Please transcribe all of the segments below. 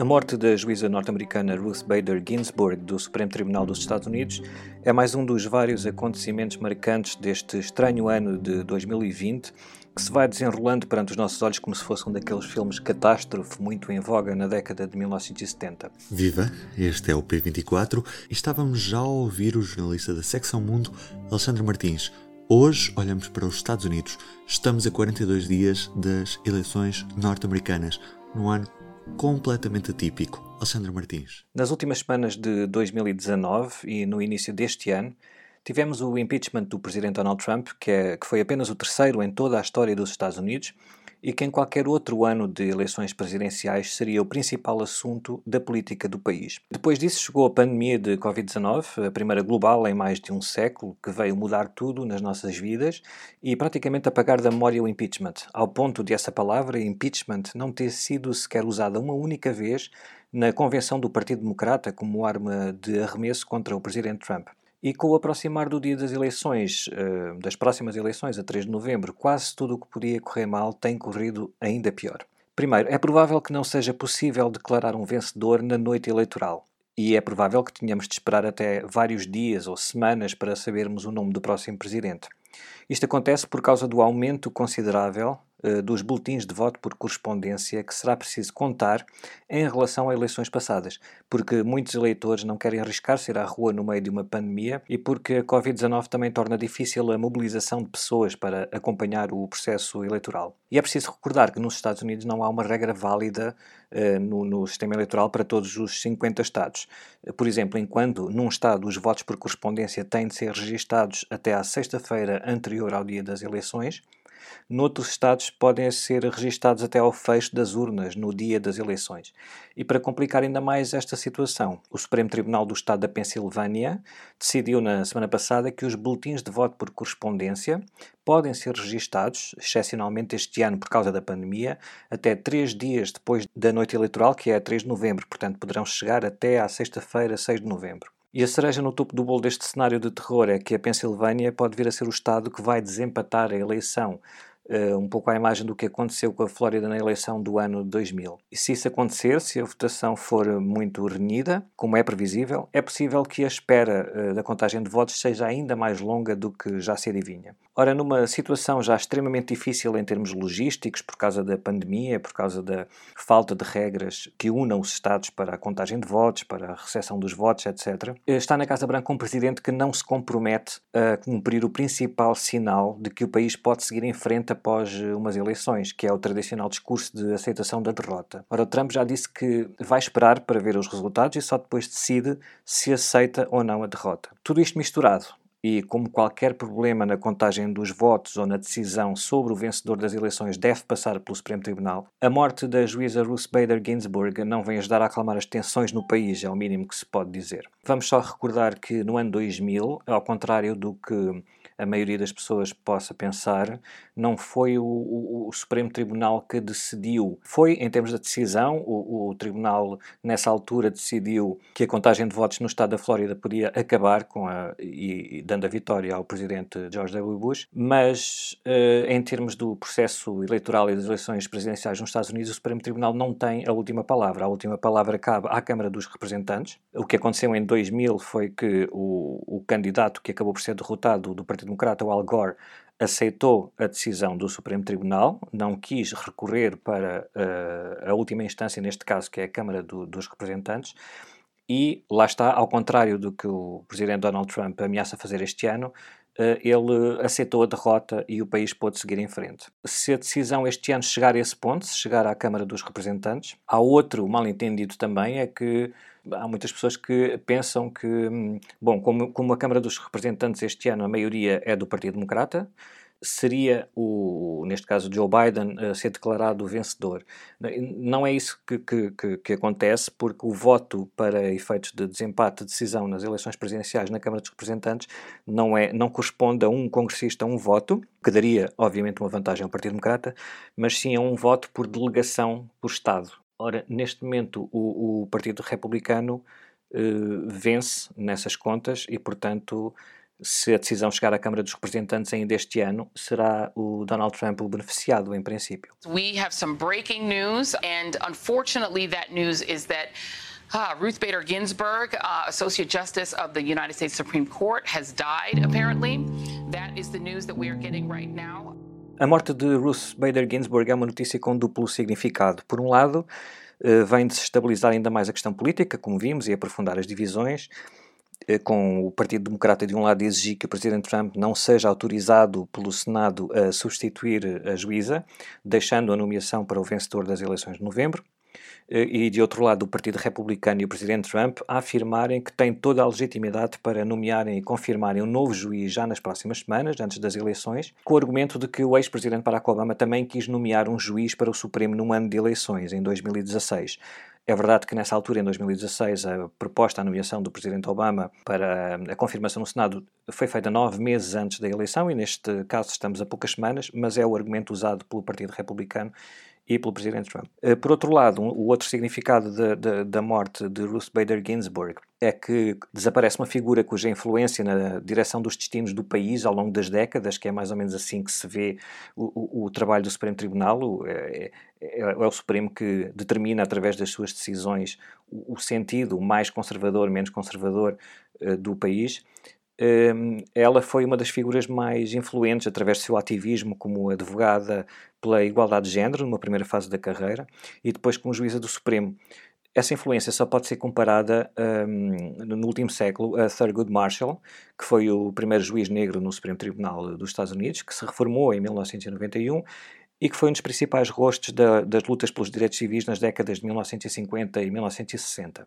A morte da juíza norte-americana Ruth Bader Ginsburg do Supremo Tribunal dos Estados Unidos é mais um dos vários acontecimentos marcantes deste estranho ano de 2020 que se vai desenrolando perante os nossos olhos como se fosse um daqueles filmes catástrofe muito em voga na década de 1970. Viva, este é o P24 e estávamos já a ouvir o jornalista da Secção Mundo, Alexandre Martins. Hoje olhamos para os Estados Unidos. Estamos a 42 dias das eleições norte-americanas, num ano completamente atípico. Alexandre Martins. Nas últimas semanas de 2019 e no início deste ano, tivemos o impeachment do presidente Donald Trump, que, é, que foi apenas o terceiro em toda a história dos Estados Unidos e que em qualquer outro ano de eleições presidenciais seria o principal assunto da política do país. Depois disso chegou a pandemia de Covid-19, a primeira global em mais de um século, que veio mudar tudo nas nossas vidas e praticamente apagar da memória o impeachment, ao ponto de essa palavra, impeachment, não ter sido sequer usada uma única vez na convenção do Partido Democrata como arma de arremesso contra o presidente Trump. E com o aproximar do dia das eleições, uh, das próximas eleições, a 3 de novembro, quase tudo o que podia correr mal tem corrido ainda pior. Primeiro, é provável que não seja possível declarar um vencedor na noite eleitoral. E é provável que tenhamos de esperar até vários dias ou semanas para sabermos o nome do próximo presidente. Isto acontece por causa do aumento considerável dos boletins de voto por correspondência que será preciso contar em relação a eleições passadas, porque muitos eleitores não querem arriscar-se ir à rua no meio de uma pandemia e porque a Covid-19 também torna difícil a mobilização de pessoas para acompanhar o processo eleitoral. E é preciso recordar que nos Estados Unidos não há uma regra válida uh, no, no, sistema eleitoral para todos os 50 estados. Por exemplo, enquanto num estado os votos por correspondência têm de ser registados até à sexta-feira anterior ao dia das eleições, Noutros estados podem ser registados até ao fecho das urnas no dia das eleições. E para complicar ainda mais esta situação, o Supremo Tribunal do Estado da Pensilvânia decidiu na semana passada que os boletins de voto por correspondência podem ser registados, excepcionalmente este ano por causa da pandemia, até três dias depois da noite eleitoral, que é 3 de novembro, portanto poderão chegar até à sexta-feira, 6 de novembro. E a cereja no topo do bolo deste cenário de terror é que a Pensilvânia pode vir a ser o estado que vai desempatar a eleição uh, um pouco à imagem do que aconteceu com a Flórida na eleição do ano 2000. E se isso acontecer, se a votação for muito renhida, como é previsível, é possível que a espera uh, da contagem de votos seja ainda mais longa do que já se adivinha. Ora, numa situação já extremamente difícil em termos logísticos, por causa da pandemia, por causa da falta de regras que unam os Estados para a contagem de votos, para a recepção dos votos, etc., está na Casa Branca um presidente que não se compromete a cumprir o principal sinal de que o país pode seguir em frente após umas eleições, que é o tradicional discurso de aceitação da derrota. Ora, Trump já disse que vai esperar para ver os resultados e só depois decide se aceita ou não a derrota. Tudo isto misturado e, como qualquer problema na contagem dos votos ou na decisão sobre o vencedor das eleições deve passar pelo Supremo Tribunal, a morte da juíza Ruth Bader Ginsburg não vem ajudar a acalmar as tensões no país, é o mínimo que se pode dizer. Vamos só recordar que no ano 2000, ao contrário do que a maioria das pessoas possa pensar, não foi o, o, o Supremo Tribunal que decidiu. Foi, em termos da decisão, o, o, Tribunal, nessa altura, decidiu que a contagem de votos no estado da Flórida podia acabar com a, e, e dando a vitória ao presidente George W. Bush, mas uh, em termos do processo eleitoral e das eleições presidenciais nos Estados Unidos, o Supremo Tribunal não tem a última palavra. A última palavra cabe à Câmara dos Representantes. O que aconteceu em 2000 foi que o, o candidato que acabou por ser derrotado do Partido Democrata, o Al Gore, aceitou a decisão do Supremo Tribunal, não quis recorrer para uh, a última instância, neste caso, que é a Câmara do, dos Representantes, e lá está, ao contrário do que o presidente Donald Trump ameaça fazer este ano, ele aceitou a derrota e o país pôde seguir em frente. Se a decisão este ano chegar a esse ponto, se chegar à Câmara dos Representantes, há outro mal-entendido também, é que há muitas pessoas que pensam que, hum, bom, como, como a Câmara dos Representantes este ano a maioria é do Partido Democrata, seria o, neste caso, Joe Biden a ser declarado vencedor. Não é isso que, que, que, acontece, porque o voto para efeitos de desempate de decisão nas eleições presidenciais na Câmara dos Representantes não, é, não corresponde a um congressista a um voto, que daria, obviamente, uma vantagem ao Partido Democrata, mas sim a um voto por delegação por Estado. Ora, neste momento, o, o Partido Republicano uh, vence nessas contas e, portanto, se a decisão chegar à Câmara dos Representantes ainda este ano, será o Donald Trump o beneficiado, em princípio. We have some breaking news, and unfortunately, that news is that. Uh, Ruth Bader Ginsburg, uh, Associate Justice of the United States Supreme Court, has died, apparently. That is the news that we are getting right now. A morte de Ruth Bader Ginsburg é uma notícia com duplo significado. Por um lado, uh, vem desestabilizar ainda mais a questão política, como vimos, e aprofundar as divisões. Eh, com o Partido Democrata de um lado exigir que o Presidente Trump não seja autorizado pelo Senado a substituir a juíza, deixando a nomeação para o vencedor das eleições de novembro, eh, e de outro lado o Partido Republicano e o Presidente Trump a afirmarem que têm toda a legitimidade para nomearem e confirmarem um novo juiz já nas próximas semanas, antes das eleições, com o argumento de que o ex-presidente Barack Obama também quis nomear um juiz para o Supremo num ano de eleições, em 2016. É verdade que nessa altura, em 2016, a proposta, a nomeação do Presidente Obama para a confirmação no Senado foi feita nove meses antes da eleição e neste caso estamos a poucas semanas, mas é o argumento usado pelo Partido Republicano e pelo Presidente Trump. Eh, por outro lado, o outro significado de, de, da morte de Ruth Bader Ginsburg é que desaparece uma figura cuja influência na direção dos destinos do país ao longo das décadas, que é mais ou menos assim que se vê o, o, o trabalho do Supremo Tribunal, o, é, é, é, o Supremo que determina através das suas decisões o, o sentido mais conservador, menos conservador uh, do país. Hum, ela foi uma das figuras mais influentes através do seu ativismo como advogada pela igualdade de género, numa primeira fase da carreira, e depois como juíza do Supremo. Essa influência só pode ser comparada um, no último século a Thurgood Marshall, que foi o primeiro juiz negro no Supremo Tribunal dos Estados Unidos, que se reformou em 1991 e que foi um dos principais rostos da, das lutas pelos direitos civis nas décadas de 1950 e 1960.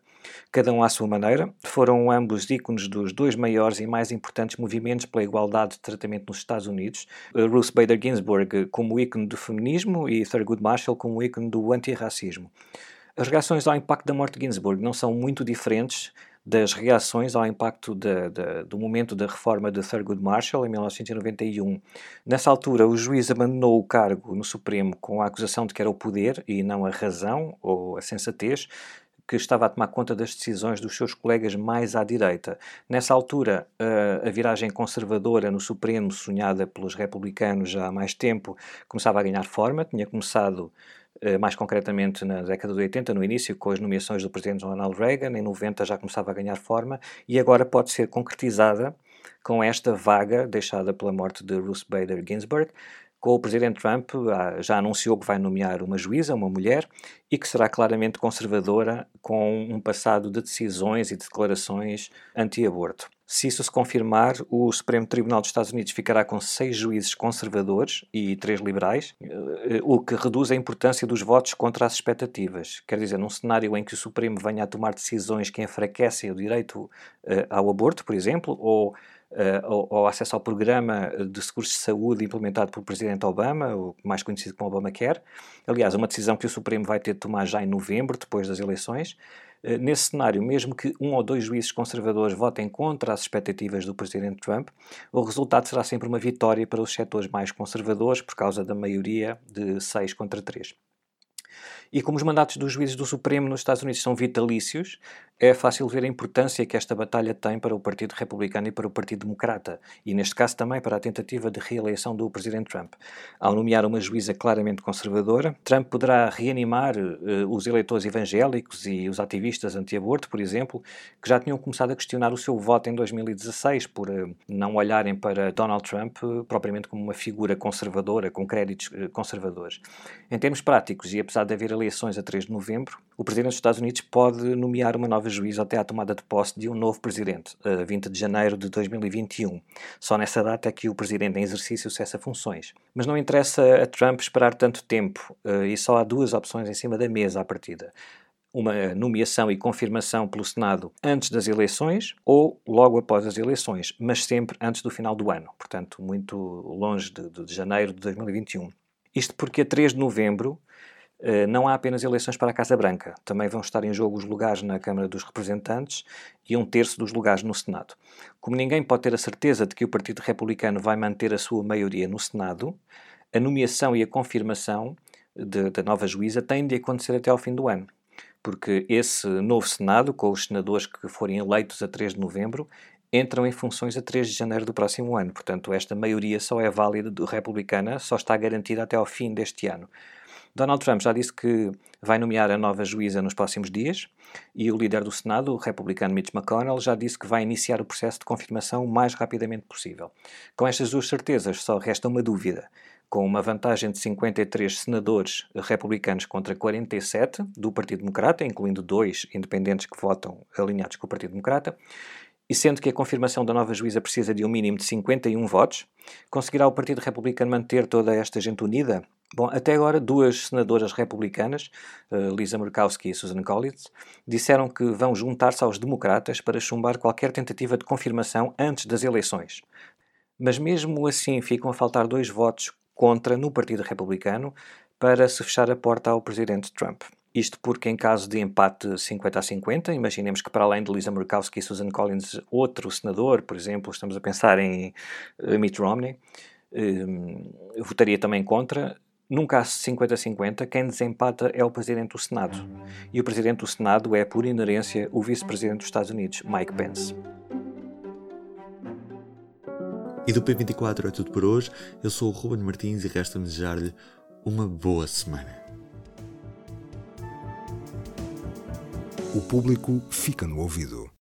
Cada um à sua maneira, foram ambos ícones dos dois maiores e mais importantes movimentos pela igualdade de tratamento nos Estados Unidos, Ruth Bader Ginsburg como ícone do feminismo e Thurgood Marshall como ícone do antirracismo. As reações ao impacto da morte de Ginsburg não são muito diferentes das reações ao impacto de, de, do momento da reforma de Thurgood Marshall em 1991. Nessa altura, o juiz abandonou o cargo no Supremo com a acusação de que era o poder e não a razão ou a sensatez que estava a tomar conta das decisões dos seus colegas mais à direita. Nessa altura, a viragem conservadora no Supremo, sonhada pelos republicanos já há mais tempo, começava a ganhar forma. Tinha começado mais concretamente na década de 80, no início, com as nomeações do presidente Ronald Reagan, em 90 já começava a ganhar forma e agora pode ser concretizada com esta vaga deixada pela morte de Ruth Bader Ginsburg, com o presidente Trump ah, já anunciou que vai nomear uma juíza, uma mulher, e que será claramente conservadora, com um passado de decisões e declarações anti-aborto. Se isso se confirmar, o Supremo Tribunal dos Estados Unidos ficará com seis juízes conservadores e três liberais, eh, o que reduz a importância dos votos contra as expectativas. Quer dizer, num cenário em que o Supremo venha a tomar decisões que enfraquecem o direito uh, ao aborto, por exemplo, ou uh, ao, acesso ao programa de seguros de saúde implementado pelo Presidente Obama, o mais conhecido como Obamacare. Aliás, uma decisão que o Supremo vai ter de tomar já em novembro, depois das eleições. Uh, nesse cenário, mesmo que um ou dois juízes conservadores votem contra as expectativas do Presidente Trump, o resultado será sempre uma vitória para os setores mais conservadores, por causa da maioria de 6 contra 3. E como os mandatos dos juízes do Supremo nos Estados Unidos são vitalícios, é fácil ver a importância que esta batalha tem para o Partido Republicano e para o Partido Democrata, e neste caso também para a tentativa de reeleição do Presidente Trump. Ao nomear uma juíza claramente conservadora, Trump poderá reanimar uh, os eleitores evangélicos e os ativistas anti-aborto, por exemplo, que já tinham começado a questionar o seu voto em 2016 por uh, não olharem para Donald Trump uh, propriamente como uma figura conservadora, com créditos conservadores. Em termos práticos, e apesar de haver eleições a 3 de novembro, o Presidente dos Estados Unidos pode nomear uma nova juíza até à tomada de posse de um novo presidente, a 20 de janeiro de 2021. Só nessa data é que o presidente em exercício cessa funções. Mas não interessa a Trump esperar tanto tempo eh, e só há duas opções em cima da mesa à partida uma nomeação e confirmação pelo Senado antes das eleições ou logo após as eleições, mas sempre antes do final do ano, portanto, muito longe de, de janeiro de 2021. Isto porque a 3 de novembro não há apenas eleições para a Casa Branca, também vão estar em jogo os lugares na Câmara dos Representantes e um terço dos lugares no Senado. Como ninguém pode ter a certeza de que o Partido Republicano vai manter a sua maioria no Senado, a nomeação e a confirmação da nova juíza têm de acontecer até ao fim do ano, porque esse novo Senado, com os senadores que forem eleitos a 3 de novembro, entram em funções a 3 de janeiro do próximo ano. Portanto, esta maioria só é válida republicana, só está garantida até ao fim deste ano. Donald Trump já disse que vai nomear a nova juíza nos próximos dias e o líder do Senado, o republicano Mitch McConnell, já disse que vai iniciar o processo de confirmação o mais rapidamente possível. Com estas duas certezas, só resta uma dúvida. Com uma vantagem de 53 senadores republicanos contra 47 do Partido Democrata, incluindo dois independentes que votam alinhados com o Partido Democrata, e sendo que a confirmação da nova juíza precisa de um mínimo de 51 votos, conseguirá o Partido Republicano manter toda esta gente unida? Bom, até agora, duas senadoras republicanas, uh, Lisa Murkowski e Susan Collins, disseram que vão juntar-se aos democratas para chumbar qualquer tentativa de confirmação antes das eleições. Mas mesmo assim ficam a faltar dois votos contra no Partido Republicano para se fechar a porta ao presidente Trump. Isto porque, em caso de empate 50 a 50, imaginemos que, para além de Lisa Murkowski e Susan Collins, outro senador, por exemplo, estamos a pensar em eh, Mitt Romney, eh, votaria também contra, num caso 50-50, quem desempata é o Presidente do Senado. E o Presidente do Senado é, por inerência, o Vice-Presidente dos Estados Unidos, Mike Pence. E do P24 é tudo por hoje. Eu sou o Ruben Martins e resta-me desejar-lhe uma boa semana. O público fica no ouvido.